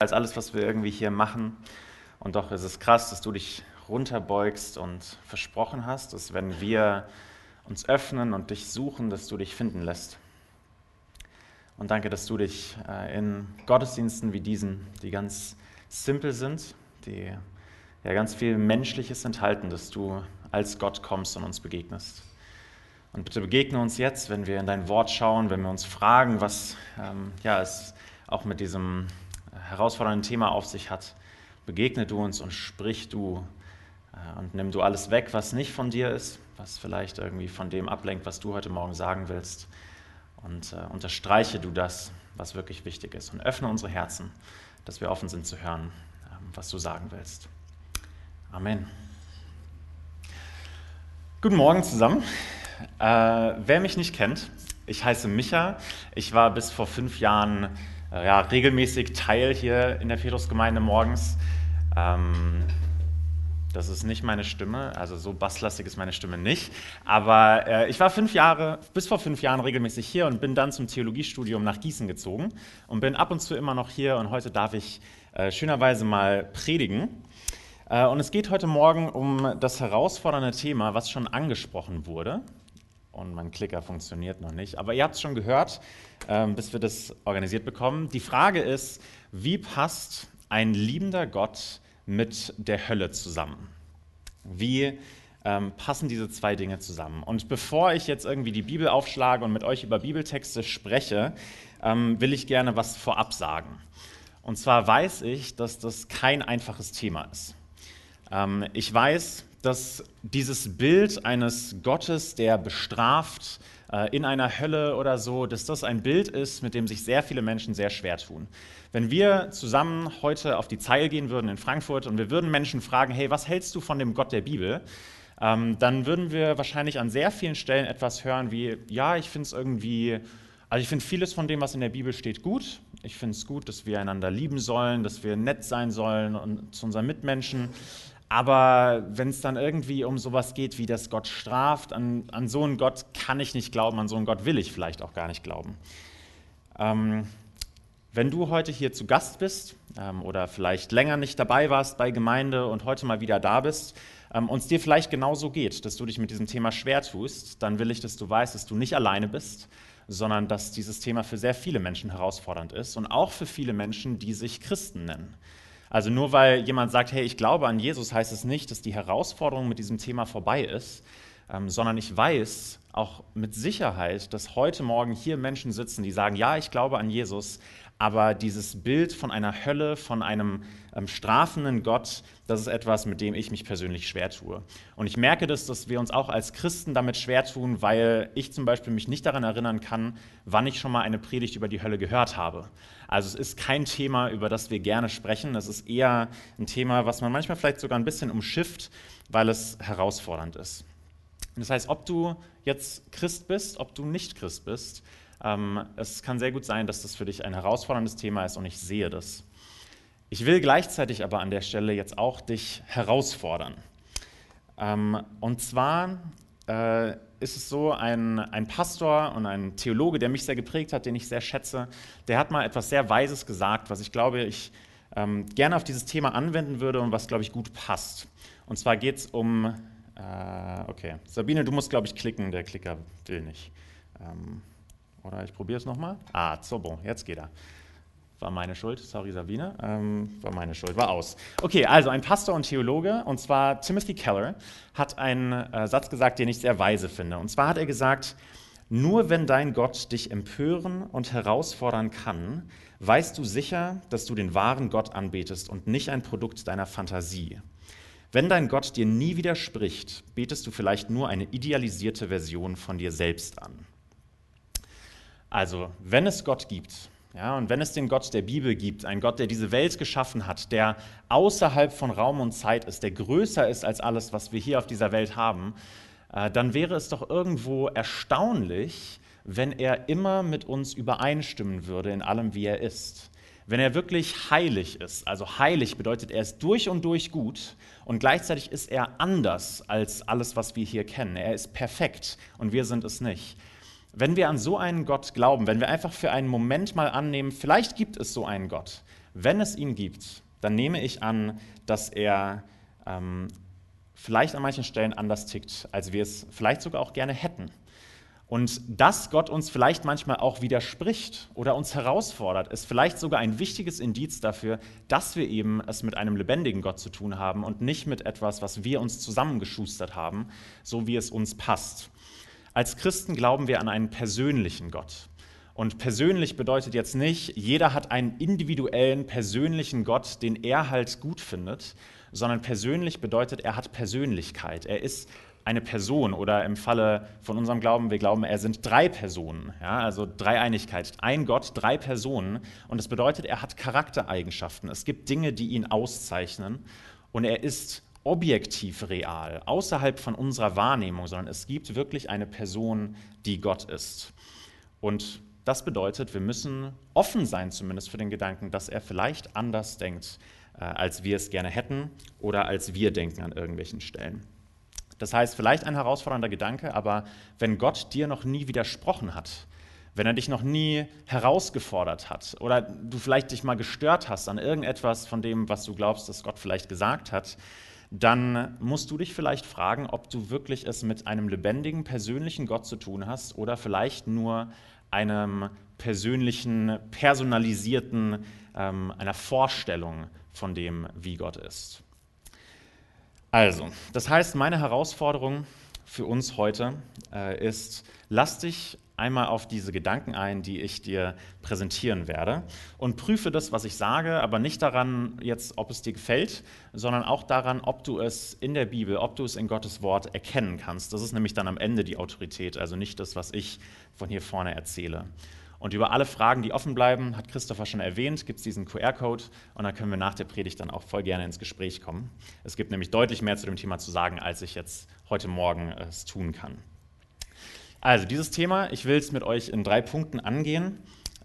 als alles, was wir irgendwie hier machen. Und doch ist es krass, dass du dich runterbeugst und versprochen hast, dass wenn wir uns öffnen und dich suchen, dass du dich finden lässt. Und danke, dass du dich äh, in Gottesdiensten wie diesen, die ganz simpel sind, die ja ganz viel Menschliches enthalten, dass du als Gott kommst und uns begegnest. Und bitte begegne uns jetzt, wenn wir in dein Wort schauen, wenn wir uns fragen, was ähm, ja, es auch mit diesem herausfordernden Thema auf sich hat. Begegne du uns und sprich du äh, und nimm du alles weg, was nicht von dir ist, was vielleicht irgendwie von dem ablenkt, was du heute Morgen sagen willst. Und äh, unterstreiche du das, was wirklich wichtig ist. Und öffne unsere Herzen, dass wir offen sind zu hören, äh, was du sagen willst. Amen. Guten Morgen zusammen. Äh, wer mich nicht kennt, ich heiße Micha. Ich war bis vor fünf Jahren ja, regelmäßig Teil hier in der Petrusgemeinde morgens. Ähm, das ist nicht meine Stimme, also so basslastig ist meine Stimme nicht. Aber äh, ich war fünf Jahre, bis vor fünf Jahren regelmäßig hier und bin dann zum Theologiestudium nach Gießen gezogen und bin ab und zu immer noch hier und heute darf ich äh, schönerweise mal predigen. Äh, und es geht heute Morgen um das herausfordernde Thema, was schon angesprochen wurde. Und mein Klicker funktioniert noch nicht. Aber ihr habt es schon gehört, ähm, bis wir das organisiert bekommen. Die Frage ist, wie passt ein liebender Gott mit der Hölle zusammen? Wie ähm, passen diese zwei Dinge zusammen? Und bevor ich jetzt irgendwie die Bibel aufschlage und mit euch über Bibeltexte spreche, ähm, will ich gerne was vorab sagen. Und zwar weiß ich, dass das kein einfaches Thema ist. Ähm, ich weiß, dass dieses Bild eines Gottes, der bestraft äh, in einer Hölle oder so, dass das ein Bild ist, mit dem sich sehr viele Menschen sehr schwer tun. Wenn wir zusammen heute auf die Zeil gehen würden in Frankfurt und wir würden Menschen fragen, hey, was hältst du von dem Gott der Bibel? Ähm, dann würden wir wahrscheinlich an sehr vielen Stellen etwas hören wie, ja, ich finde es irgendwie, also ich finde vieles von dem, was in der Bibel steht, gut. Ich finde es gut, dass wir einander lieben sollen, dass wir nett sein sollen und zu unseren Mitmenschen. Aber wenn es dann irgendwie um sowas geht, wie das Gott straft, an, an, so einen Gott kann ich nicht glauben, an so einen Gott will ich vielleicht auch gar nicht glauben. Ähm, wenn du heute hier zu Gast bist ähm, oder vielleicht länger nicht dabei warst bei Gemeinde und heute mal wieder da bist ähm, und es dir vielleicht genauso geht, dass du dich mit diesem Thema schwer tust, dann will ich, dass du weißt, dass du nicht alleine bist, sondern dass dieses Thema für sehr viele Menschen herausfordernd ist und auch für viele Menschen, die sich Christen nennen. Also nur weil jemand sagt, hey, ich glaube an Jesus, heißt es nicht, dass die Herausforderung mit diesem Thema vorbei ist, ähm, sondern ich weiß auch mit Sicherheit, dass heute Morgen hier Menschen sitzen, die sagen, ja, ich glaube an Jesus, aber dieses Bild von einer Hölle, von einem ähm, strafenden Gott, das ist etwas, mit dem ich mich persönlich schwer tue. Und ich merke das, dass wir uns auch als Christen damit schwer tun, weil ich zum Beispiel mich nicht daran erinnern kann, wann ich schon mal eine Predigt über die Hölle gehört habe. Also es ist kein Thema, über das wir gerne sprechen. Es ist eher ein Thema, was man manchmal vielleicht sogar ein bisschen umschifft, weil es herausfordernd ist. Das heißt, ob du jetzt Christ bist, ob du nicht Christ bist, ähm, es kann sehr gut sein, dass das für dich ein herausforderndes Thema ist und ich sehe das. Ich will gleichzeitig aber an der Stelle jetzt auch dich herausfordern. Ähm, und zwar äh, ist es so, ein, ein Pastor und ein Theologe, der mich sehr geprägt hat, den ich sehr schätze, der hat mal etwas sehr Weises gesagt, was ich glaube, ich ähm, gerne auf dieses Thema anwenden würde und was, glaube ich, gut passt. Und zwar geht es um, äh, okay, Sabine, du musst, glaube ich, klicken, der Klicker will nicht. Ähm, oder ich probiere es nochmal. Ah, so bon, jetzt geht er. War meine Schuld, sorry Sabine, ähm, war meine Schuld, war aus. Okay, also ein Pastor und Theologe, und zwar Timothy Keller, hat einen äh, Satz gesagt, den ich sehr weise finde. Und zwar hat er gesagt, nur wenn dein Gott dich empören und herausfordern kann, weißt du sicher, dass du den wahren Gott anbetest und nicht ein Produkt deiner Fantasie. Wenn dein Gott dir nie widerspricht, betest du vielleicht nur eine idealisierte Version von dir selbst an. Also, wenn es Gott gibt, ja, und wenn es den Gott der Bibel gibt, einen Gott, der diese Welt geschaffen hat, der außerhalb von Raum und Zeit ist, der größer ist als alles, was wir hier auf dieser Welt haben, äh, dann wäre es doch irgendwo erstaunlich, wenn er immer mit uns übereinstimmen würde in allem, wie er ist. Wenn er wirklich heilig ist, also heilig bedeutet, er ist durch und durch gut und gleichzeitig ist er anders als alles, was wir hier kennen. Er ist perfekt und wir sind es nicht. Wenn wir an so einen Gott glauben, wenn wir einfach für einen Moment mal annehmen, vielleicht gibt es so einen Gott, wenn es ihn gibt, dann nehme ich an, dass er ähm, vielleicht an manchen Stellen anders tickt, als wir es vielleicht sogar auch gerne hätten. Und dass Gott uns vielleicht manchmal auch widerspricht oder uns herausfordert, ist vielleicht sogar ein wichtiges Indiz dafür, dass wir eben es mit einem lebendigen Gott zu tun haben und nicht mit etwas, was wir uns zusammengeschustert haben, so wie es uns passt. Als Christen glauben wir an einen persönlichen Gott. Und persönlich bedeutet jetzt nicht, jeder hat einen individuellen, persönlichen Gott, den er halt gut findet, sondern persönlich bedeutet, er hat Persönlichkeit. Er ist eine Person oder im Falle von unserem Glauben, wir glauben, er sind drei Personen, ja, also Dreieinigkeit, ein Gott, drei Personen und das bedeutet, er hat Charaktereigenschaften. Es gibt Dinge, die ihn auszeichnen und er ist objektiv real, außerhalb von unserer Wahrnehmung, sondern es gibt wirklich eine Person, die Gott ist. Und das bedeutet, wir müssen offen sein zumindest für den Gedanken, dass er vielleicht anders denkt, äh, als wir es gerne hätten oder als wir denken an irgendwelchen Stellen. Das heißt, vielleicht ein herausfordernder Gedanke, aber wenn Gott dir noch nie widersprochen hat, wenn er dich noch nie herausgefordert hat oder du vielleicht dich mal gestört hast an irgendetwas von dem, was du glaubst, dass Gott vielleicht gesagt hat, dann musst du dich vielleicht fragen, ob du wirklich es mit einem lebendigen, persönlichen Gott zu tun hast oder vielleicht nur einem persönlichen, personalisierten, ähm, einer Vorstellung von dem, wie Gott ist. Also, das heißt, meine Herausforderung für uns heute äh, ist, lass dich einmal auf diese Gedanken ein, die ich dir präsentieren werde und prüfe das, was ich sage, aber nicht daran jetzt, ob es dir gefällt, sondern auch daran, ob du es in der Bibel, ob du es in Gottes Wort erkennen kannst. Das ist nämlich dann am Ende die Autorität, also nicht das, was ich von hier vorne erzähle. Und über alle Fragen, die offen bleiben, hat Christopher schon erwähnt, gibt es diesen QR-Code und dann können wir nach der Predigt dann auch voll gerne ins Gespräch kommen. Es gibt nämlich deutlich mehr zu dem Thema zu sagen, als ich jetzt heute Morgen es tun kann. Also dieses Thema, ich will es mit euch in drei Punkten angehen.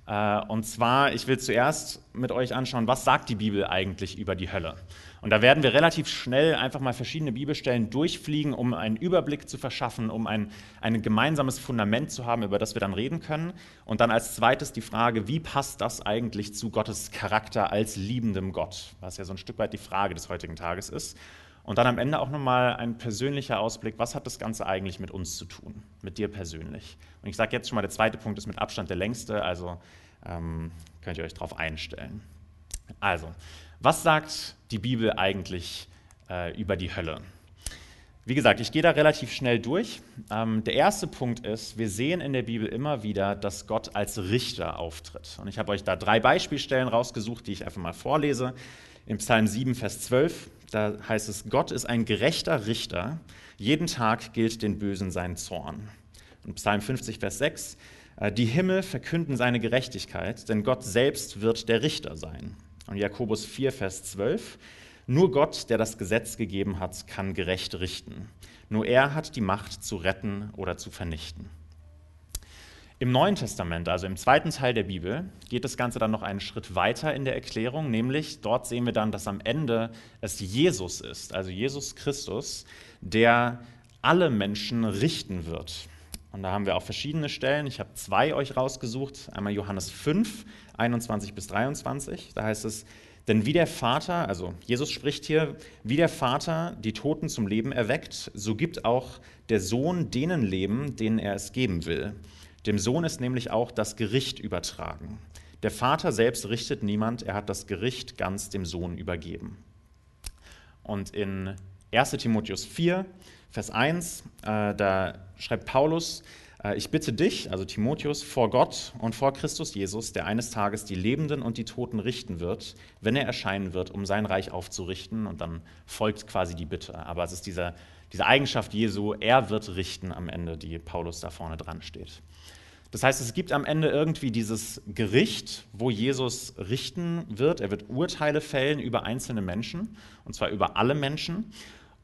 Äh, und zwar, ich will zuerst mit euch anschauen, was sagt die Bibel eigentlich über die Hölle? Und da werden wir relativ schnell einfach mal verschiedene Bibelstellen durchfliegen, um einen Überblick zu verschaffen, um ein, ein gemeinsames Fundament zu haben, über das wir dann reden können. Und dann als zweites die Frage, wie passt das eigentlich zu Gottes Charakter als liebendem Gott? Was ja so ein Stück weit die Frage des heutigen Tages ist. Und dann am Ende auch nochmal ein persönlicher Ausblick, was hat das Ganze eigentlich mit uns zu tun, mit dir persönlich. Und ich sage jetzt schon mal, der zweite Punkt ist mit Abstand der längste, also ähm, könnt ihr euch darauf einstellen. Also, was sagt die Bibel eigentlich äh, über die Hölle? Wie gesagt, ich gehe da relativ schnell durch. Ähm, der erste Punkt ist, wir sehen in der Bibel immer wieder, dass Gott als Richter auftritt. Und ich habe euch da drei Beispielstellen rausgesucht, die ich einfach mal vorlese. Im Psalm 7, Vers 12, da heißt es, Gott ist ein gerechter Richter, jeden Tag gilt den Bösen sein Zorn. Und Psalm 50, Vers 6, äh, die Himmel verkünden seine Gerechtigkeit, denn Gott selbst wird der Richter sein. Und Jakobus 4, Vers 12, nur Gott, der das Gesetz gegeben hat, kann gerecht richten. Nur er hat die Macht zu retten oder zu vernichten. Im Neuen Testament, also im zweiten Teil der Bibel, geht das Ganze dann noch einen Schritt weiter in der Erklärung, nämlich dort sehen wir dann, dass am Ende es Jesus ist, also Jesus Christus, der alle Menschen richten wird. Und da haben wir auch verschiedene Stellen. Ich habe zwei euch rausgesucht. Einmal Johannes 5, 21 bis 23. Da heißt es, denn wie der Vater, also Jesus spricht hier, wie der Vater die Toten zum Leben erweckt, so gibt auch der Sohn denen Leben, denen er es geben will. Dem Sohn ist nämlich auch das Gericht übertragen. Der Vater selbst richtet niemand, er hat das Gericht ganz dem Sohn übergeben. Und in 1 Timotheus 4, Vers 1, äh, da schreibt Paulus, ich bitte dich, also Timotheus, vor Gott und vor Christus Jesus, der eines Tages die Lebenden und die Toten richten wird, wenn er erscheinen wird, um sein Reich aufzurichten. Und dann folgt quasi die Bitte. Aber es ist diese, diese Eigenschaft Jesu, er wird richten am Ende, die Paulus da vorne dran steht. Das heißt, es gibt am Ende irgendwie dieses Gericht, wo Jesus richten wird. Er wird Urteile fällen über einzelne Menschen, und zwar über alle Menschen.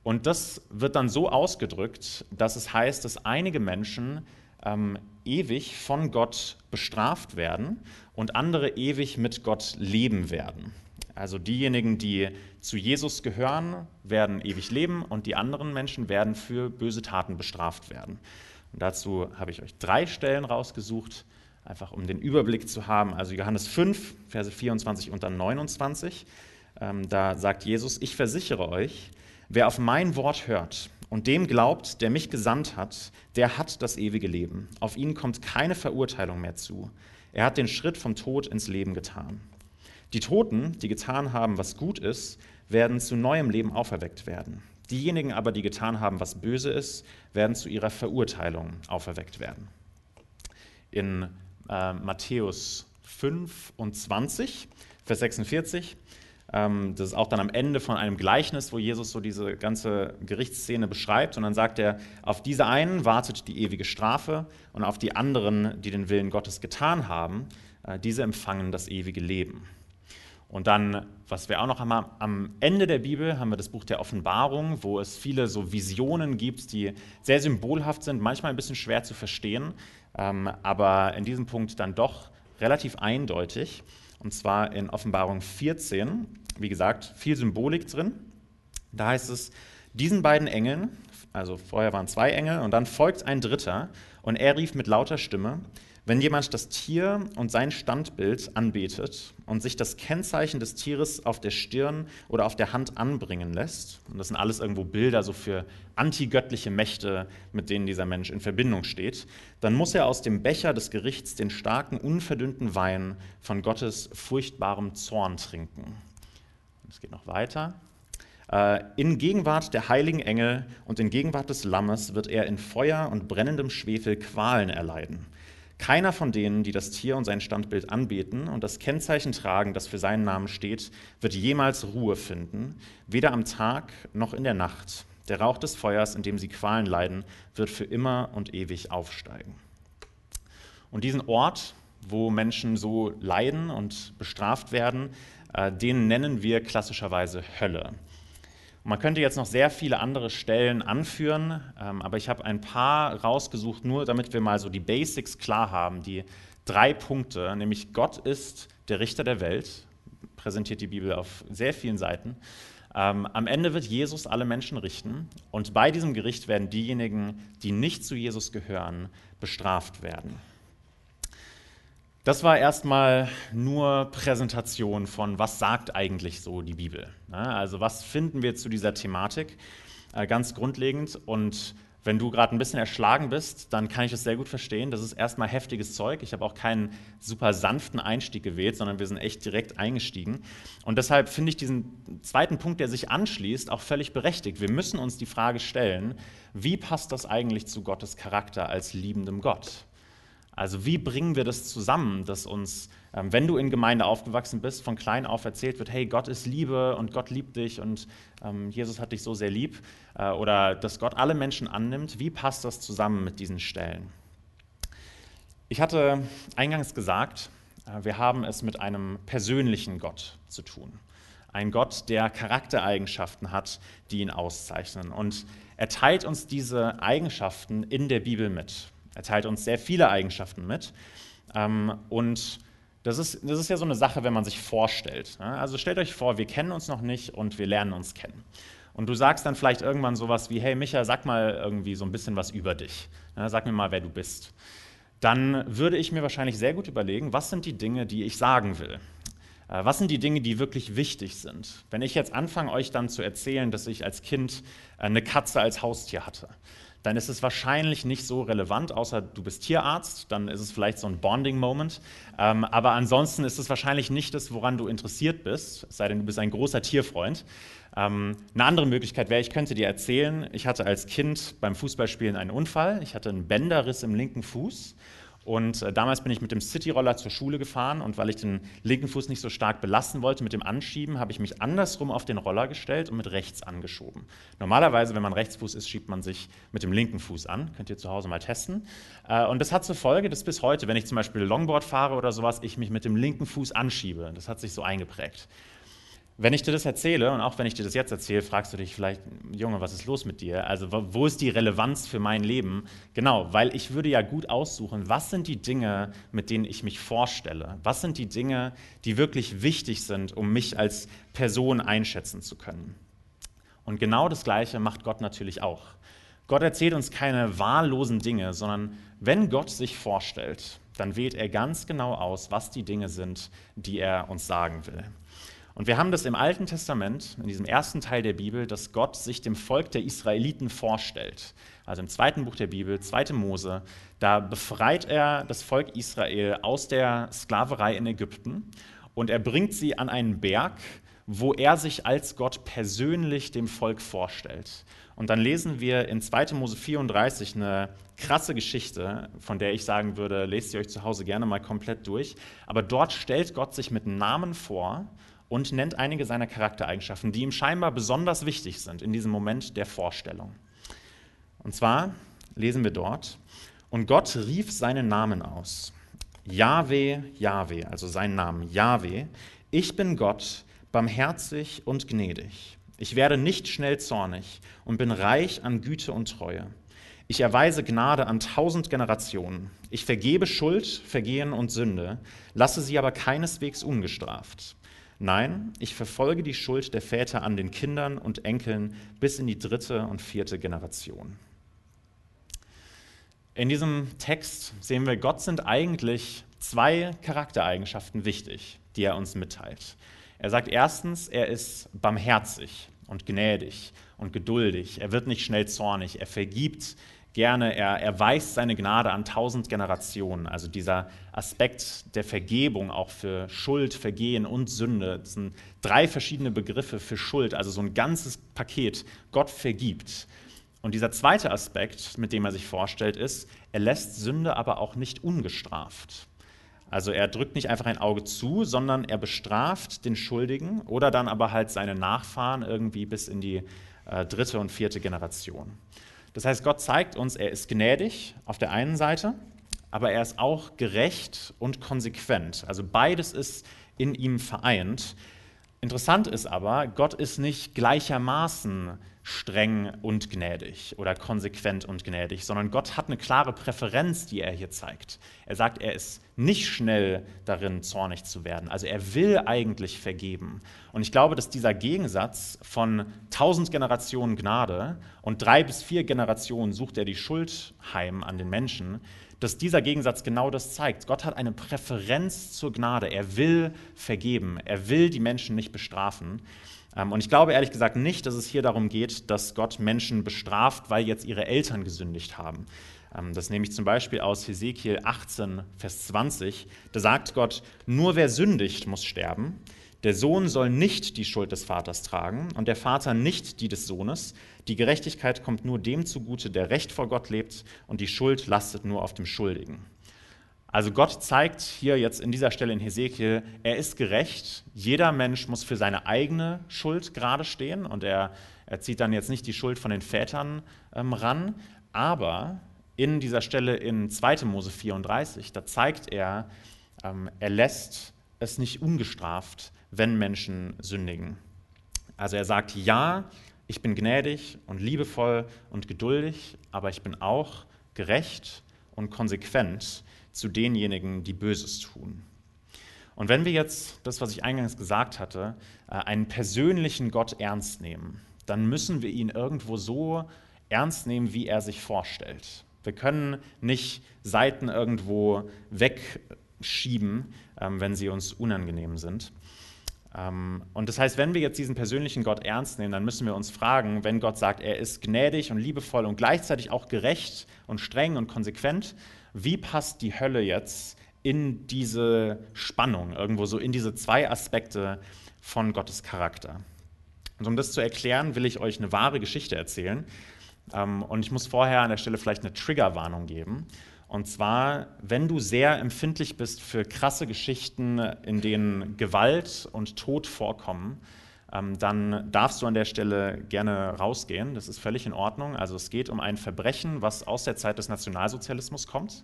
Und das wird dann so ausgedrückt, dass es heißt, dass einige Menschen ähm, ewig von Gott bestraft werden und andere ewig mit Gott leben werden. Also diejenigen, die zu Jesus gehören, werden ewig leben und die anderen Menschen werden für böse Taten bestraft werden. Und dazu habe ich euch drei Stellen rausgesucht. einfach um den Überblick zu haben. Also Johannes 5, Verse 24 und dann 29. Ähm, da sagt Jesus, ich versichere euch, wer auf mein Wort hört und dem glaubt, der mich gesandt hat, der hat das ewige Leben. Auf ihn kommt keine Verurteilung mehr zu. Er hat den Schritt vom Tod ins Leben getan. Die Toten, die getan haben, was gut ist, werden zu neuem Leben auferweckt werden. Diejenigen aber, die getan haben, was böse ist, werden zu ihrer Verurteilung auferweckt werden. In äh, Matthäus 5 und 20, Vers 46, ähm, das ist auch dann am Ende von einem Gleichnis, wo Jesus so diese ganze Gerichtsszene beschreibt. Und dann sagt er, auf diese einen wartet die ewige Strafe und auf die anderen, die den Willen Gottes getan haben, äh, diese empfangen das ewige Leben. Und dann, was wir auch noch haben, am Ende der Bibel haben wir das Buch der Offenbarung, wo es viele so Visionen gibt, die sehr symbolhaft sind, manchmal ein bisschen schwer zu verstehen, ähm, aber in diesem Punkt dann doch relativ eindeutig. Und zwar in Offenbarung 14, wie gesagt, viel Symbolik drin. Da heißt es, diesen beiden Engeln, also vorher waren zwei Engel und dann folgt ein dritter und er rief mit lauter Stimme, wenn jemand das Tier und sein Standbild anbetet und sich das Kennzeichen des Tieres auf der Stirn oder auf der Hand anbringen lässt, und das sind alles irgendwo Bilder so für antigöttliche Mächte, mit denen dieser Mensch in Verbindung steht, dann muss er aus dem Becher des Gerichts den starken, unverdünnten Wein von Gottes furchtbarem Zorn trinken. Es geht noch weiter. Äh, in Gegenwart der heiligen Engel und in Gegenwart des Lammes wird er in Feuer und brennendem Schwefel Qualen erleiden. Keiner von denen, die das Tier und sein Standbild anbeten und das Kennzeichen tragen, das für seinen Namen steht, wird jemals Ruhe finden, weder am Tag noch in der Nacht. Der Rauch des Feuers, in dem sie Qualen leiden, wird für immer und ewig aufsteigen. Und diesen Ort, wo Menschen so leiden und bestraft werden, äh, den nennen wir klassischerweise Hölle. Man könnte jetzt noch sehr viele andere Stellen anführen, ähm, aber ich habe ein paar rausgesucht, nur damit wir mal so die Basics klar haben. Die drei Punkte, nämlich Gott ist der Richter der Welt, präsentiert die Bibel auf sehr vielen Seiten. Ähm, am Ende wird Jesus alle Menschen richten und bei diesem Gericht werden diejenigen, die nicht zu Jesus gehören, bestraft werden. Das war erstmal nur Präsentation von, was sagt eigentlich so die Bibel. Also was finden wir zu dieser Thematik äh, ganz grundlegend. Und wenn du gerade ein bisschen erschlagen bist, dann kann ich das sehr gut verstehen. Das ist erstmal heftiges Zeug. Ich habe auch keinen super sanften Einstieg gewählt, sondern wir sind echt direkt eingestiegen. Und deshalb finde ich diesen zweiten Punkt, der sich anschließt, auch völlig berechtigt. Wir müssen uns die Frage stellen, wie passt das eigentlich zu Gottes Charakter als liebendem Gott? Also wie bringen wir das zusammen, dass uns, ähm, wenn du in Gemeinde aufgewachsen bist, von klein auf erzählt wird, hey, Gott ist Liebe und Gott liebt dich und ähm, Jesus hat dich so sehr lieb, äh, oder dass Gott alle Menschen annimmt, wie passt das zusammen mit diesen Stellen? Ich hatte eingangs gesagt, äh, wir haben es mit einem persönlichen Gott zu tun. Ein Gott, der Charaktereigenschaften hat, die ihn auszeichnen. Und er teilt uns diese Eigenschaften in der Bibel mit. Er teilt uns sehr viele Eigenschaften mit. Ähm, und das ist, das ist ja so eine Sache, wenn man sich vorstellt. Ne? Also stellt euch vor, wir kennen uns noch nicht und wir lernen uns kennen. Und du sagst dann vielleicht irgendwann sowas wie, hey Micha, sag mal irgendwie so ein bisschen was über dich. Ne? Sag mir mal, wer du bist. Dann würde ich mir wahrscheinlich sehr gut überlegen, was sind die Dinge, die ich sagen will. Äh, was sind die Dinge, die wirklich wichtig sind? Wenn ich jetzt anfange, euch dann zu erzählen, dass ich als Kind äh, eine Katze als Haustier hatte, dann ist es wahrscheinlich nicht so relevant, außer du bist Tierarzt, dann ist es vielleicht so ein Bonding-Moment. Ähm, aber ansonsten ist es wahrscheinlich nicht das, woran du interessiert bist, es sei denn, du bist ein großer Tierfreund. Ähm, eine andere Möglichkeit wäre, ich könnte dir erzählen, ich hatte als Kind beim Fußballspielen einen Unfall, ich hatte einen Bänderriss im linken Fuß und äh, damals bin ich mit dem Cityroller zur Schule gefahren und weil ich den linken Fuß nicht so stark belasten wollte mit dem Anschieben, habe ich mich andersrum auf den Roller gestellt und mit rechts angeschoben. Normalerweise, wenn man Rechtsfuß ist, schiebt man sich mit dem linken Fuß an. Könnt ihr zu Hause mal testen. Äh, und das hat zur Folge, dass bis heute, wenn ich zum Beispiel Longboard fahre oder sowas, ich mich mit dem linken Fuß anschiebe. Das hat sich so eingeprägt. Wenn ich dir das erzähle, und auch wenn ich dir das jetzt erzähle, fragst du dich vielleicht, Junge, was ist los mit dir? Also wo ist die Relevanz für mein Leben? Genau, weil ich würde ja gut aussuchen, was sind die Dinge, mit denen ich mich vorstelle? Was sind die Dinge, die wirklich wichtig sind, um mich als Person einschätzen zu können? Und genau das Gleiche macht Gott natürlich auch. Gott erzählt uns keine wahllosen Dinge, sondern wenn Gott sich vorstellt, dann wählt er ganz genau aus, was die Dinge sind, die er uns sagen will. Und wir haben das im Alten Testament, in diesem ersten Teil der Bibel, dass Gott sich dem Volk der Israeliten vorstellt. Also im zweiten Buch der Bibel, 2. Mose, da befreit er das Volk Israel aus der Sklaverei in Ägypten und er bringt sie an einen Berg, wo er sich als Gott persönlich dem Volk vorstellt. Und dann lesen wir in 2. Mose 34 eine krasse Geschichte, von der ich sagen würde, lest sie euch zu Hause gerne mal komplett durch. Aber dort stellt Gott sich mit Namen vor und nennt einige seiner Charaktereigenschaften, die ihm scheinbar besonders wichtig sind in diesem Moment der Vorstellung. Und zwar lesen wir dort, und Gott rief seinen Namen aus. Jahwe, Jahwe, also seinen Namen, Jahwe, ich bin Gott, barmherzig und gnädig. Ich werde nicht schnell zornig und bin reich an Güte und Treue. Ich erweise Gnade an tausend Generationen. Ich vergebe Schuld, Vergehen und Sünde, lasse sie aber keineswegs ungestraft. Nein, ich verfolge die Schuld der Väter an den Kindern und Enkeln bis in die dritte und vierte Generation. In diesem Text sehen wir, Gott sind eigentlich zwei Charaktereigenschaften wichtig, die er uns mitteilt. Er sagt erstens, er ist barmherzig und gnädig und geduldig. Er wird nicht schnell zornig. Er vergibt gerne, er erweist seine Gnade an tausend Generationen. Also dieser Aspekt der Vergebung auch für Schuld, Vergehen und Sünde, das sind drei verschiedene Begriffe für Schuld, also so ein ganzes Paket. Gott vergibt. Und dieser zweite Aspekt, mit dem er sich vorstellt, ist, er lässt Sünde aber auch nicht ungestraft. Also er drückt nicht einfach ein Auge zu, sondern er bestraft den Schuldigen oder dann aber halt seine Nachfahren irgendwie bis in die äh, dritte und vierte Generation. Das heißt, Gott zeigt uns, er ist gnädig auf der einen Seite, aber er ist auch gerecht und konsequent. Also beides ist in ihm vereint. Interessant ist aber, Gott ist nicht gleichermaßen streng und gnädig oder konsequent und gnädig, sondern Gott hat eine klare Präferenz, die er hier zeigt. Er sagt, er ist nicht schnell darin, zornig zu werden. Also er will eigentlich vergeben. Und ich glaube, dass dieser Gegensatz von tausend Generationen Gnade und drei bis vier Generationen sucht er die Schuld heim an den Menschen, dass dieser Gegensatz genau das zeigt. Gott hat eine Präferenz zur Gnade. Er will vergeben. Er will die Menschen nicht bestrafen. Ähm, und ich glaube ehrlich gesagt nicht, dass es hier darum geht, dass Gott Menschen bestraft, weil jetzt ihre Eltern gesündigt haben. Ähm, das nehme ich zum Beispiel aus Hesekiel 18, Vers 20. Da sagt Gott, nur wer sündigt, muss sterben. Der Sohn soll nicht die Schuld des Vaters tragen und der Vater nicht die des Sohnes. Die Gerechtigkeit kommt nur dem zugute, der recht vor Gott lebt und die Schuld lastet nur auf dem Schuldigen. Also Gott zeigt hier jetzt in dieser Stelle in Hesekiel, er ist gerecht. Jeder Mensch muss für seine eigene Schuld gerade stehen und er, er zieht dann jetzt nicht die Schuld von den Vätern ähm, ran. Aber in dieser Stelle in 2. Mose 34, da zeigt er, ähm, er lässt es nicht ungestraft, wenn Menschen sündigen. Also er sagt, ja, ich bin gnädig und liebevoll und geduldig, aber ich bin auch gerecht und konsequent zu denjenigen, die Böses tun. Und wenn wir jetzt das, was ich eingangs gesagt hatte, äh, einen persönlichen Gott ernst nehmen, dann müssen wir ihn irgendwo so ernst nehmen, wie er sich vorstellt. Wir können nicht Seiten irgendwo wegschieben, ähm, wenn sie uns unangenehm sind. Ähm, und das heißt, wenn wir jetzt diesen persönlichen Gott ernst nehmen, dann müssen wir uns fragen, wenn Gott sagt, er ist gnädig und liebevoll und gleichzeitig auch gerecht und streng und konsequent, wie passt die Hölle jetzt in diese Spannung, irgendwo so in diese zwei Aspekte von Gottes Charakter. Und um das zu erklären, will ich euch eine wahre Geschichte erzählen. Ähm, und ich muss vorher an der Stelle vielleicht eine Triggerwarnung geben. Und zwar, wenn du sehr empfindlich bist für krasse Geschichten, in denen Gewalt und Tod vorkommen, ähm, dann darfst du an der Stelle gerne rausgehen. Das ist völlig in Ordnung. Also es geht um ein Verbrechen, was aus der Zeit des Nationalsozialismus kommt,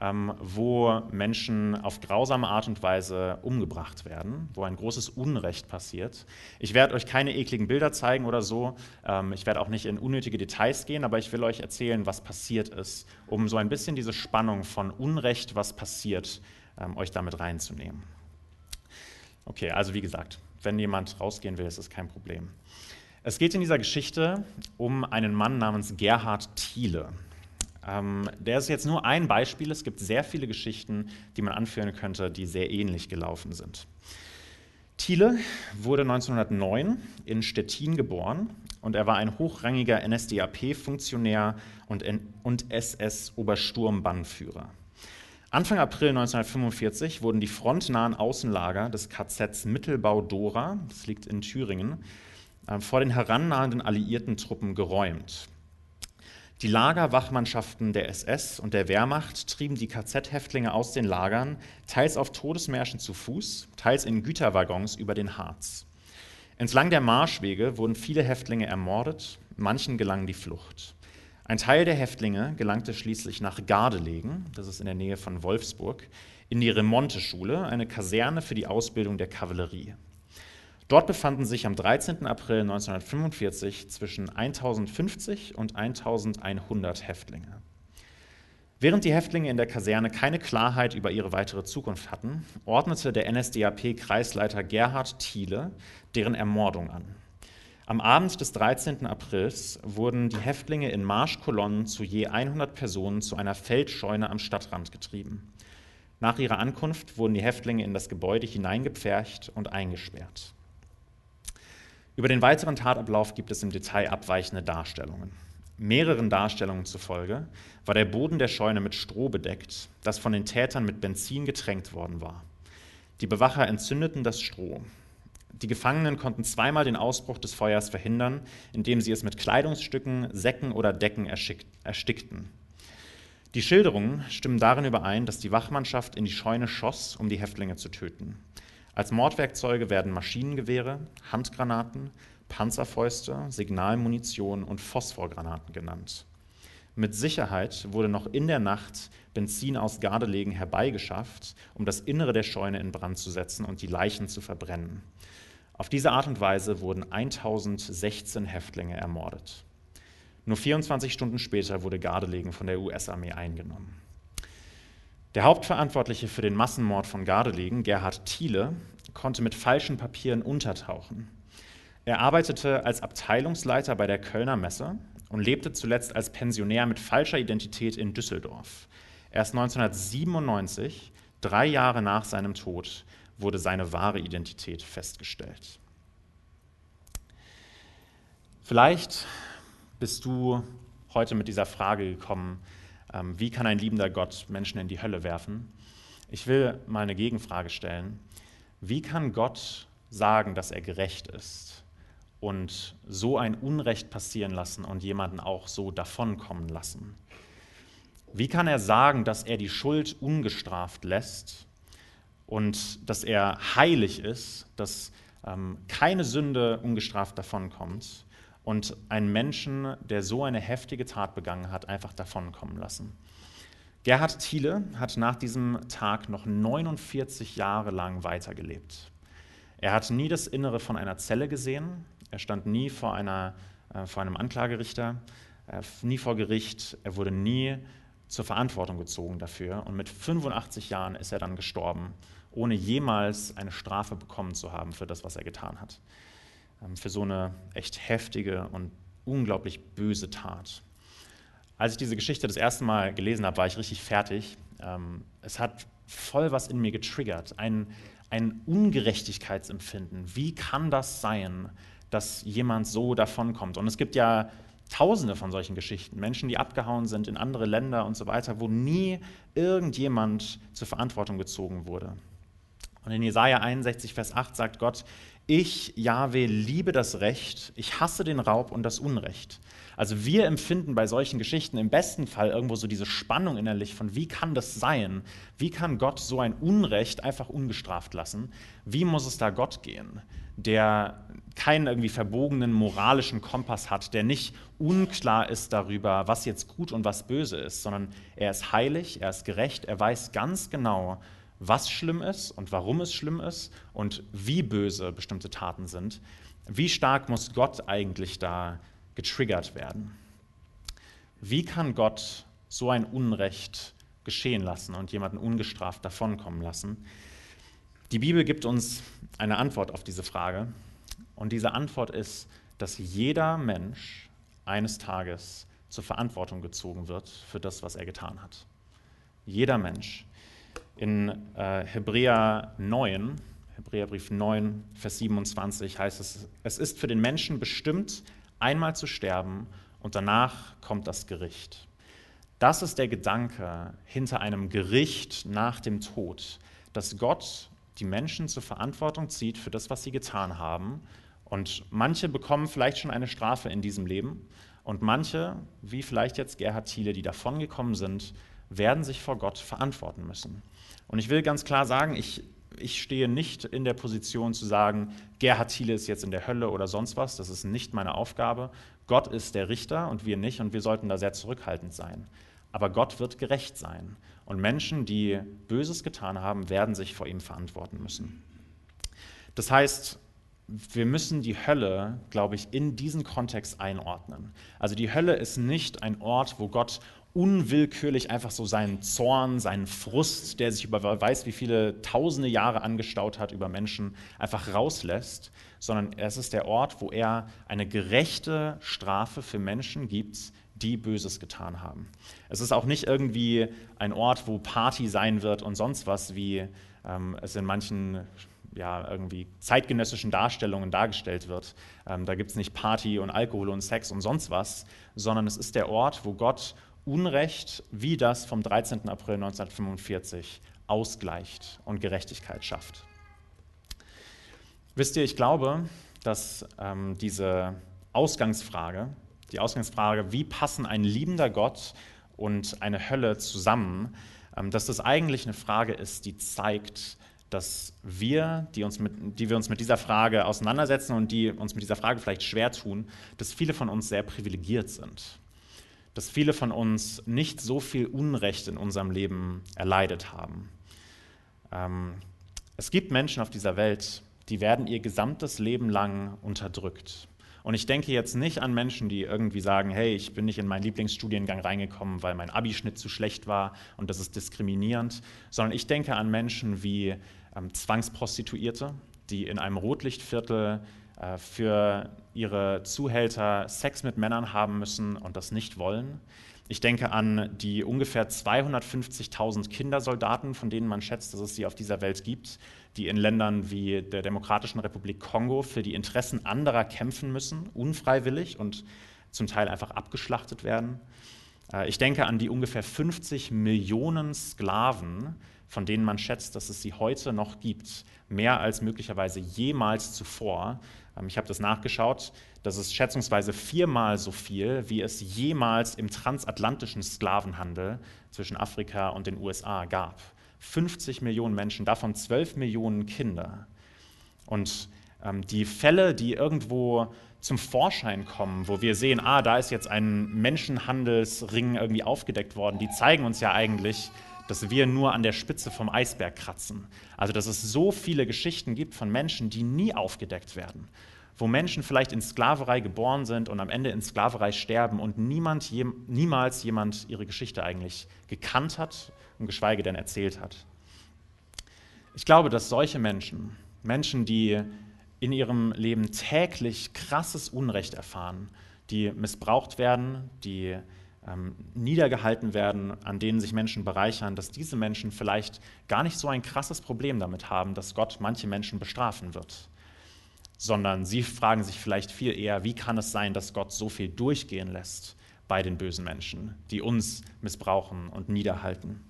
wo Menschen auf grausame Art und Weise umgebracht werden, wo ein großes Unrecht passiert. Ich werde euch keine ekligen Bilder zeigen oder so. Ähm, ich werde auch nicht in unnötige Details gehen, aber ich will euch erzählen, was passiert ist, um so ein bisschen diese Spannung von Unrecht, was passiert, euch damit reinzunehmen. Okay, also wie gesagt, wenn jemand rausgehen will, ist das kein Problem. Es geht in dieser Geschichte um einen Mann namens Gerhard Thiele. Ähm, der ist jetzt nur ein Beispiel. Es gibt sehr viele Geschichten, die man anführen könnte, die sehr ähnlich gelaufen sind. Thiele wurde 1909 in Stettin geboren und er war ein hochrangiger NSDAP-Funktionär und, und SS-Obersturmbannführer. Anfang April 1945 wurden die frontnahen Außenlager des KZs Mittelbau-Dora, das liegt in Thüringen, äh, vor den herannahenden alliierten Truppen geräumt. Die Lagerwachmannschaften der SS und der Wehrmacht trieben die KZ-Häftlinge aus den Lagern, teils auf Todesmärschen zu Fuß, teils in Güterwaggons über den Harz. Entlang der Marschwege wurden viele Häftlinge ermordet, manchen gelang die Flucht. Ein Teil der Häftlinge gelangte schließlich nach Gardelegen, das ist in der Nähe von Wolfsburg, in die Remonteschule, eine Kaserne für die Ausbildung der Kavallerie. Dort befanden sich am 13. April 1945 zwischen 1050 und 1100 Häftlinge. Während die Häftlinge in der Kaserne keine Klarheit über ihre weitere Zukunft hatten, ordnete der NSDAP-Kreisleiter Gerhard Thiele deren Ermordung an. Am Abend des 13. Aprils wurden die Häftlinge in Marschkolonnen zu je 100 Personen zu einer Feldscheune am Stadtrand getrieben. Nach ihrer Ankunft wurden die Häftlinge in das Gebäude hineingepfercht und eingesperrt. Über den weiteren Tatablauf gibt es im Detail abweichende Darstellungen. Mehreren Darstellungen zufolge war der Boden der Scheune mit Stroh bedeckt, das von den Tätern mit Benzin getränkt worden war. Die Bewacher entzündeten das Stroh. Die Gefangenen konnten zweimal den Ausbruch des Feuers verhindern, indem sie es mit Kleidungsstücken, Säcken oder Decken erstickten. Die Schilderungen stimmen darin überein, dass die Wachmannschaft in die Scheune schoss, um die Häftlinge zu töten. Als Mordwerkzeuge werden Maschinengewehre, Handgranaten, Panzerfäuste, Signalmunition und Phosphorgranaten genannt. Mit Sicherheit wurde noch in der Nacht Benzin aus Gardelegen herbeigeschafft, um das Innere der Scheune in Brand zu setzen und die Leichen zu verbrennen. Auf diese Art und Weise wurden 1016 Häftlinge ermordet. Nur 24 Stunden später wurde Gardelegen von der US-Armee eingenommen. Der Hauptverantwortliche für den Massenmord von Gardelegen, Gerhard Thiele, konnte mit falschen Papieren untertauchen. Er arbeitete als Abteilungsleiter bei der Kölner Messe und lebte zuletzt als Pensionär mit falscher Identität in Düsseldorf. Erst 1997, drei Jahre nach seinem Tod, wurde seine wahre Identität festgestellt. Vielleicht bist du heute mit dieser Frage gekommen, wie kann ein liebender Gott Menschen in die Hölle werfen? Ich will mal eine Gegenfrage stellen. Wie kann Gott sagen, dass er gerecht ist und so ein Unrecht passieren lassen und jemanden auch so davonkommen lassen? Wie kann er sagen, dass er die Schuld ungestraft lässt und dass er heilig ist, dass ähm, keine Sünde ungestraft davonkommt und einen Menschen, der so eine heftige Tat begangen hat, einfach davonkommen lassen. Gerhard Thiele hat nach diesem Tag noch 49 Jahre lang weitergelebt. Er hat nie das Innere von einer Zelle gesehen, er stand nie vor, einer, äh, vor einem Anklagerichter, äh, nie vor Gericht, er wurde nie zur Verantwortung gezogen dafür und mit 85 Jahren ist er dann gestorben, ohne jemals eine Strafe bekommen zu haben für das, was er getan hat. Ähm, für so eine echt heftige und unglaublich böse Tat. Als ich diese Geschichte das erste Mal gelesen habe, war ich richtig fertig. Ähm, es hat voll was in mir getriggert, ein, ein Ungerechtigkeitsempfinden. Wie kann das sein, dass jemand so davonkommt? Und es gibt ja tausende von solchen Geschichten, Menschen, die abgehauen sind in andere Länder und so weiter, wo nie irgendjemand zur Verantwortung gezogen wurde. Und in Jesaja 61, Vers 8 sagt Gott: Ich, Jahwe, liebe das Recht, ich hasse den Raub und das Unrecht. Also wir empfinden bei solchen Geschichten im besten Fall irgendwo so diese Spannung innerlich von, wie kann das sein? Wie kann Gott so ein Unrecht einfach ungestraft lassen? Wie muss es da Gott gehen, der keinen irgendwie verbogenen moralischen Kompass hat, der nicht unklar ist darüber, was jetzt gut und was böse ist, sondern er ist heilig, er ist gerecht, er weiß ganz genau, was schlimm ist und warum es schlimm ist und wie böse bestimmte Taten sind. Wie stark muss Gott eigentlich da getriggert werden? Wie kann Gott so ein Unrecht geschehen lassen und jemanden ungestraft davonkommen lassen? Die Bibel gibt uns eine Antwort auf diese Frage. Und diese Antwort ist, dass jeder Mensch eines Tages zur Verantwortung gezogen wird für das, was er getan hat. Jeder Mensch. In äh, Hebräer 9, Hebräerbrief 9, Vers 27 heißt es, es ist für den Menschen bestimmt, einmal zu sterben und danach kommt das Gericht. Das ist der Gedanke hinter einem Gericht nach dem Tod, dass Gott die Menschen zur Verantwortung zieht für das, was sie getan haben. Und manche bekommen vielleicht schon eine Strafe in diesem Leben und manche, wie vielleicht jetzt Gerhard Thiele, die davongekommen sind, werden sich vor Gott verantworten müssen. Und ich will ganz klar sagen, ich, ich stehe nicht in der Position zu sagen, Gerhard Thiele ist jetzt in der Hölle oder sonst was. Das ist nicht meine Aufgabe. Gott ist der Richter und wir nicht und wir sollten da sehr zurückhaltend sein. Aber Gott wird gerecht sein. Und Menschen, die Böses getan haben, werden sich vor ihm verantworten müssen. Das heißt, wir müssen die Hölle, glaube ich, in diesen Kontext einordnen. Also die Hölle ist nicht ein Ort, wo Gott unwillkürlich einfach so seinen Zorn, seinen Frust, der sich über weiß wie viele tausende Jahre angestaut hat über Menschen, einfach rauslässt, sondern es ist der Ort, wo er eine gerechte Strafe für Menschen gibt, die Böses getan haben. Es ist auch nicht irgendwie ein Ort, wo Party sein wird und sonst was, wie ähm, es in manchen ja, irgendwie zeitgenössischen Darstellungen dargestellt wird. Ähm, da gibt es nicht Party und Alkohol und Sex und sonst was, sondern es ist der Ort, wo Gott Unrecht wie das vom 13. April 1945 ausgleicht und Gerechtigkeit schafft. Wisst ihr, ich glaube, dass ähm, diese Ausgangsfrage, die Ausgangsfrage, wie passen ein liebender Gott und eine Hölle zusammen, ähm, dass das eigentlich eine Frage ist, die zeigt, dass wir, die, uns mit, die wir uns mit dieser Frage auseinandersetzen und die uns mit dieser Frage vielleicht schwer tun, dass viele von uns sehr privilegiert sind. Dass viele von uns nicht so viel Unrecht in unserem Leben erleidet haben. Ähm, es gibt Menschen auf dieser Welt, die werden ihr gesamtes Leben lang unterdrückt. Und ich denke jetzt nicht an Menschen, die irgendwie sagen, hey, ich bin nicht in meinen Lieblingsstudiengang reingekommen, weil mein Abischnitt zu schlecht war und das ist diskriminierend, sondern ich denke an Menschen wie ähm, Zwangsprostituierte, die in einem Rotlichtviertel äh, für ihre Zuhälter Sex mit Männern haben müssen und das nicht wollen. Ich denke an die ungefähr 250.000 Kindersoldaten, von denen man schätzt, dass es sie auf dieser Welt gibt, die in Ländern wie der Demokratischen Republik Kongo für die Interessen anderer kämpfen müssen, unfreiwillig und zum Teil einfach abgeschlachtet werden. Äh, ich denke an die ungefähr 50 Millionen Sklaven, von denen man schätzt, dass es sie heute noch gibt, mehr als möglicherweise jemals zuvor. Ähm, ich habe das nachgeschaut, das ist schätzungsweise viermal so viel, wie es jemals im transatlantischen Sklavenhandel zwischen Afrika und den USA gab. 50 Millionen Menschen, davon 12 Millionen Kinder. Und ähm, die Fälle, die irgendwo zum Vorschein kommen, wo wir sehen, ah, da ist jetzt ein Menschenhandelsring irgendwie aufgedeckt worden, die zeigen uns ja eigentlich, dass wir nur an der Spitze vom Eisberg kratzen. Also dass es so viele Geschichten gibt von Menschen, die nie aufgedeckt werden, wo Menschen vielleicht in Sklaverei geboren sind und am Ende in Sklaverei sterben und niemand, niemals jemand ihre Geschichte eigentlich gekannt hat und geschweige denn erzählt hat. Ich glaube, dass solche Menschen, Menschen, die in ihrem Leben täglich krasses Unrecht erfahren, die missbraucht werden, die ähm, niedergehalten werden, an denen sich Menschen bereichern, dass diese Menschen vielleicht gar nicht so ein krasses Problem damit haben, dass Gott manche Menschen bestrafen wird, sondern sie fragen sich vielleicht viel eher, wie kann es sein, dass Gott so viel durchgehen lässt bei den bösen Menschen, die uns missbrauchen und niederhalten.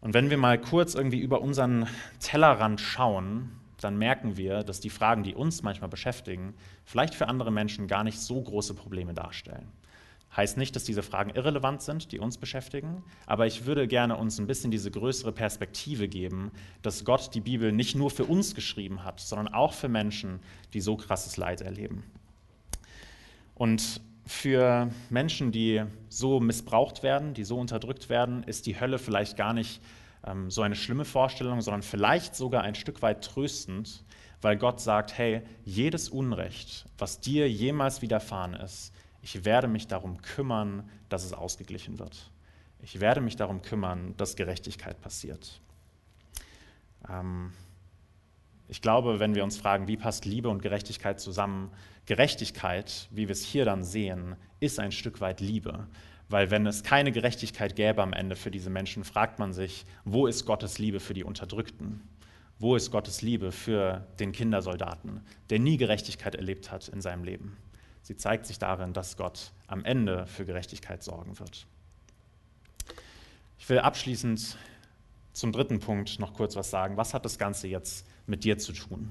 Und wenn wir mal kurz irgendwie über unseren Tellerrand schauen, dann merken wir, dass die Fragen, die uns manchmal beschäftigen, vielleicht für andere Menschen gar nicht so große Probleme darstellen. Heißt nicht, dass diese Fragen irrelevant sind, die uns beschäftigen, aber ich würde gerne uns ein bisschen diese größere Perspektive geben, dass Gott die Bibel nicht nur für uns geschrieben hat, sondern auch für Menschen, die so krasses Leid erleben. Und für Menschen, die so missbraucht werden, die so unterdrückt werden, ist die Hölle vielleicht gar nicht ähm, so eine schlimme Vorstellung, sondern vielleicht sogar ein Stück weit tröstend, weil Gott sagt, hey, jedes Unrecht, was dir jemals widerfahren ist, ich werde mich darum kümmern, dass es ausgeglichen wird. Ich werde mich darum kümmern, dass Gerechtigkeit passiert. Ähm, ich glaube, wenn wir uns fragen, wie passt Liebe und Gerechtigkeit zusammen, Gerechtigkeit, wie wir es hier dann sehen, ist ein Stück weit Liebe. Weil wenn es keine Gerechtigkeit gäbe am Ende für diese Menschen, fragt man sich, wo ist Gottes Liebe für die Unterdrückten? Wo ist Gottes Liebe für den Kindersoldaten, der nie Gerechtigkeit erlebt hat in seinem Leben? Sie zeigt sich darin, dass Gott am Ende für Gerechtigkeit sorgen wird. Ich will abschließend zum dritten Punkt noch kurz was sagen. Was hat das Ganze jetzt mit dir zu tun?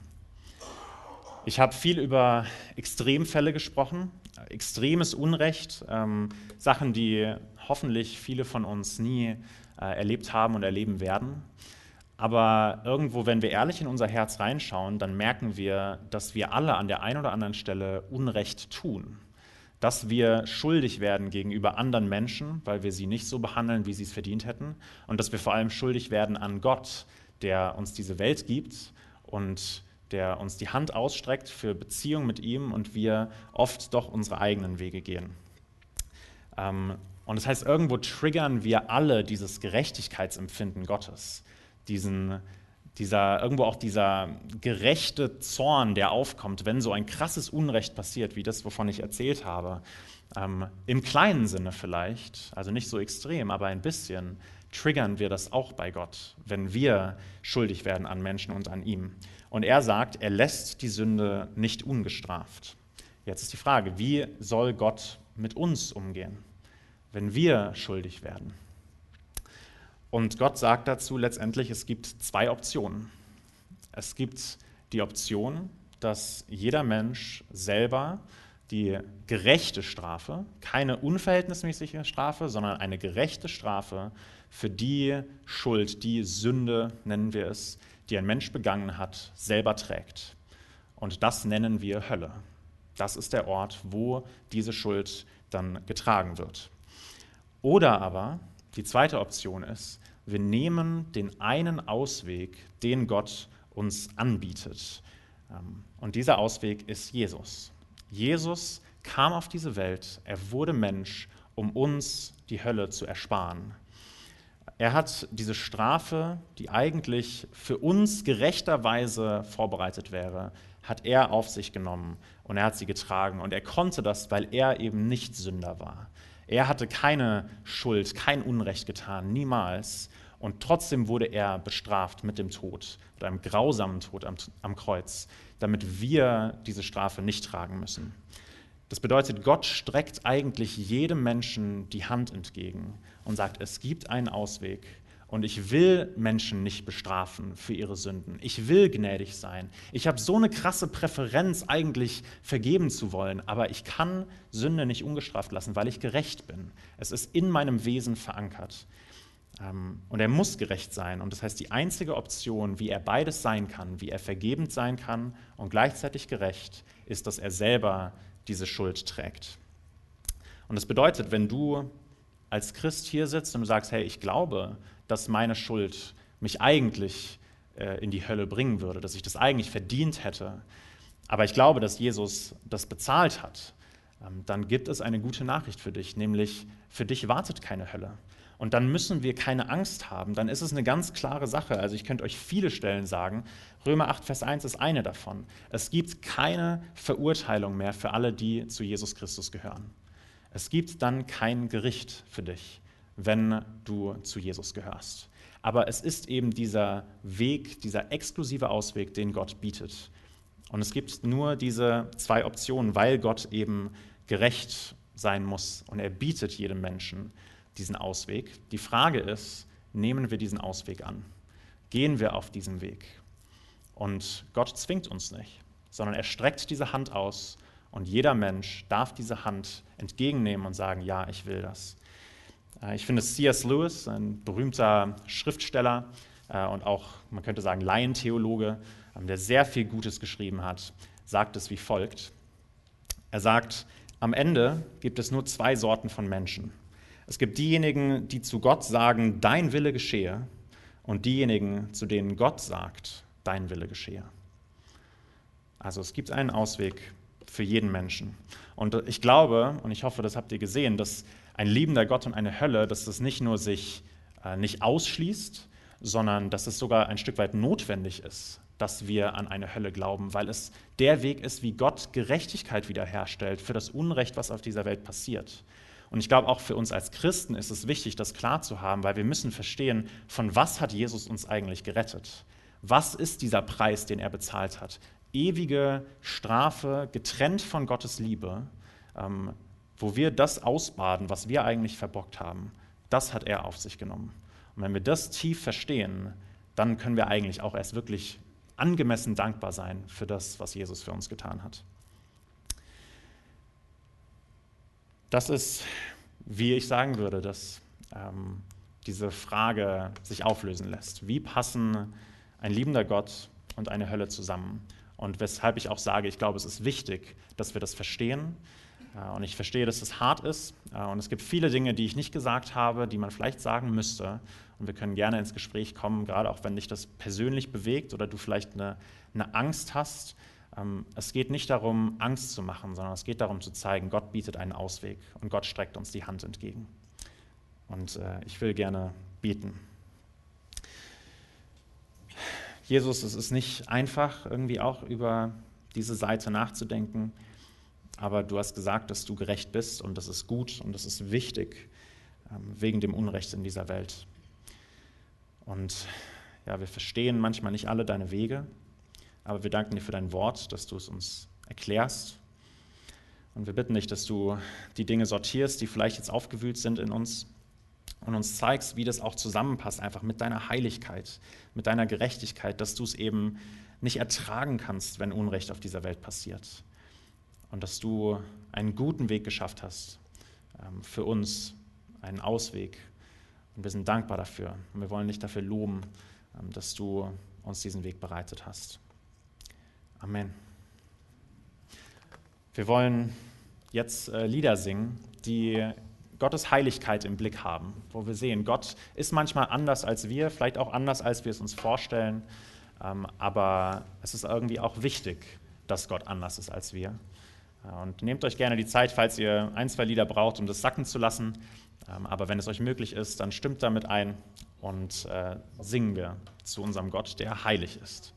Ich habe viel über Extremfälle gesprochen, extremes Unrecht, ähm, Sachen, die hoffentlich viele von uns nie äh, erlebt haben und erleben werden. Aber irgendwo, wenn wir ehrlich in unser Herz reinschauen, dann merken wir, dass wir alle an der einen oder anderen Stelle Unrecht tun. Dass wir schuldig werden gegenüber anderen Menschen, weil wir sie nicht so behandeln, wie sie es verdient hätten. Und dass wir vor allem schuldig werden an Gott, der uns diese Welt gibt und der uns die Hand ausstreckt für Beziehung mit ihm und wir oft doch unsere eigenen Wege gehen. Ähm, und das heißt, irgendwo triggern wir alle dieses Gerechtigkeitsempfinden Gottes diesen, dieser, irgendwo auch dieser gerechte Zorn, der aufkommt, wenn so ein krasses Unrecht passiert, wie das, wovon ich erzählt habe. Ähm, Im kleinen Sinne vielleicht, also nicht so extrem, aber ein bisschen, triggern wir das auch bei Gott, wenn wir schuldig werden an Menschen und an ihm. Und er sagt, er lässt die Sünde nicht ungestraft. Jetzt ist die Frage, wie soll Gott mit uns umgehen, wenn wir schuldig werden? Und Gott sagt dazu letztendlich, es gibt zwei Optionen. Es gibt die Option, dass jeder Mensch selber die gerechte Strafe, keine unverhältnismäßige Strafe, sondern eine gerechte Strafe für die Schuld, die Sünde nennen wir es, die ein Mensch begangen hat, selber trägt. Und das nennen wir Hölle. Das ist der Ort, wo diese Schuld dann getragen wird. Oder aber die zweite Option ist, wir nehmen den einen Ausweg, den Gott uns anbietet. Ähm, und dieser Ausweg ist Jesus. Jesus kam auf diese Welt, er wurde Mensch, um uns die Hölle zu ersparen. Er hat diese Strafe, die eigentlich für uns gerechterweise vorbereitet wäre, hat er auf sich genommen und er hat sie getragen. Und er konnte das, weil er eben nicht Sünder war. Er hatte keine Schuld, kein Unrecht getan, niemals. Und trotzdem wurde er bestraft mit dem Tod, mit einem grausamen Tod am, am Kreuz, damit wir diese Strafe nicht tragen müssen. Das bedeutet, Gott streckt eigentlich jedem Menschen die Hand entgegen und sagt, es gibt einen Ausweg und ich will Menschen nicht bestrafen für ihre Sünden. Ich will gnädig sein. Ich habe so eine krasse Präferenz, eigentlich vergeben zu wollen, aber ich kann Sünde nicht ungestraft lassen, weil ich gerecht bin. Es ist in meinem Wesen verankert. Ähm, und er muss gerecht sein. Und das heißt, die einzige Option, wie er beides sein kann, wie er vergebend sein kann und gleichzeitig gerecht, ist, dass er selber diese Schuld trägt. Und das bedeutet, wenn du als Christ hier sitzt und sagst, hey, ich glaube, dass meine Schuld mich eigentlich äh, in die Hölle bringen würde, dass ich das eigentlich verdient hätte, aber ich glaube, dass Jesus das bezahlt hat, ähm, dann gibt es eine gute Nachricht für dich, nämlich für dich wartet keine Hölle. Und dann müssen wir keine Angst haben. Dann ist es eine ganz klare Sache. Also ich könnte euch viele Stellen sagen. Römer 8, Vers 1 ist eine davon. Es gibt keine Verurteilung mehr für alle, die zu Jesus Christus gehören. Es gibt dann kein Gericht für dich, wenn du zu Jesus gehörst. Aber es ist eben dieser Weg, dieser exklusive Ausweg, den Gott bietet. Und es gibt nur diese zwei Optionen, weil Gott eben gerecht sein muss. Und er bietet jedem Menschen diesen Ausweg. Die Frage ist, nehmen wir diesen Ausweg an? Gehen wir auf diesen Weg? Und Gott zwingt uns nicht, sondern er streckt diese Hand aus und jeder Mensch darf diese Hand entgegennehmen und sagen, ja, ich will das. Äh, ich finde C.S. Lewis, ein berühmter Schriftsteller äh, und auch, man könnte sagen, Laientheologe, ähm, der sehr viel Gutes geschrieben hat, sagt es wie folgt. Er sagt, am Ende gibt es nur zwei Sorten von Menschen. Es gibt diejenigen, die zu Gott sagen, dein Wille geschehe, und diejenigen, zu denen Gott sagt, dein Wille geschehe. Also es gibt einen Ausweg für jeden Menschen. Und ich glaube, und ich hoffe, das habt ihr gesehen, dass ein liebender Gott und eine Hölle, dass das nicht nur sich äh, nicht ausschließt, sondern dass es sogar ein Stück weit notwendig ist, dass wir an eine Hölle glauben, weil es der Weg ist, wie Gott Gerechtigkeit wiederherstellt für das Unrecht, was auf dieser Welt passiert. Und ich glaube, auch für uns als Christen ist es wichtig, das klar zu haben, weil wir müssen verstehen, von was hat Jesus uns eigentlich gerettet? Was ist dieser Preis, den er bezahlt hat? Ewige Strafe, getrennt von Gottes Liebe, ähm, wo wir das ausbaden, was wir eigentlich verbockt haben, das hat er auf sich genommen. Und wenn wir das tief verstehen, dann können wir eigentlich auch erst wirklich angemessen dankbar sein für das, was Jesus für uns getan hat. Das ist, wie ich sagen würde, dass ähm, diese Frage sich auflösen lässt. Wie passen ein liebender Gott und eine Hölle zusammen? Und weshalb ich auch sage, ich glaube, es ist wichtig, dass wir das verstehen. Äh, und ich verstehe, dass es hart ist. Äh, und es gibt viele Dinge, die ich nicht gesagt habe, die man vielleicht sagen müsste. Und wir können gerne ins Gespräch kommen, gerade auch wenn dich das persönlich bewegt oder du vielleicht eine, eine Angst hast. Ähm, es geht nicht darum, Angst zu machen, sondern es geht darum zu zeigen, Gott bietet einen Ausweg und Gott streckt uns die Hand entgegen. Und äh, ich will gerne beten. Jesus, es ist nicht einfach, irgendwie auch über diese Seite nachzudenken, aber du hast gesagt, dass du gerecht bist und das ist gut und das ist wichtig ähm, wegen dem Unrecht in dieser Welt. Und ja, wir verstehen manchmal nicht alle deine Wege, aber wir danken dir für dein Wort, dass du es uns erklärst. Und wir bitten dich, dass du die Dinge sortierst, die vielleicht jetzt aufgewühlt sind in uns und uns zeigst, wie das auch zusammenpasst, einfach mit deiner Heiligkeit, mit deiner Gerechtigkeit, dass du es eben nicht ertragen kannst, wenn Unrecht auf dieser Welt passiert. Und dass du einen guten Weg geschafft hast ähm, für uns, einen Ausweg, und wir sind dankbar dafür. Und wir wollen dich dafür loben, ähm, dass du uns diesen Weg bereitet hast. Amen. Wir wollen jetzt äh, Lieder singen, die Gottes Heiligkeit im Blick haben, wo wir sehen, Gott ist manchmal anders als wir, vielleicht auch anders, als wir es uns vorstellen, ähm, aber es ist irgendwie auch wichtig, dass Gott anders ist als wir. Und nehmt euch gerne die Zeit, falls ihr ein, zwei Lieder braucht, um das sacken zu lassen. Ähm, aber wenn es euch möglich ist, dann stimmt damit ein und äh, singen wir zu unserem Gott, der heilig ist.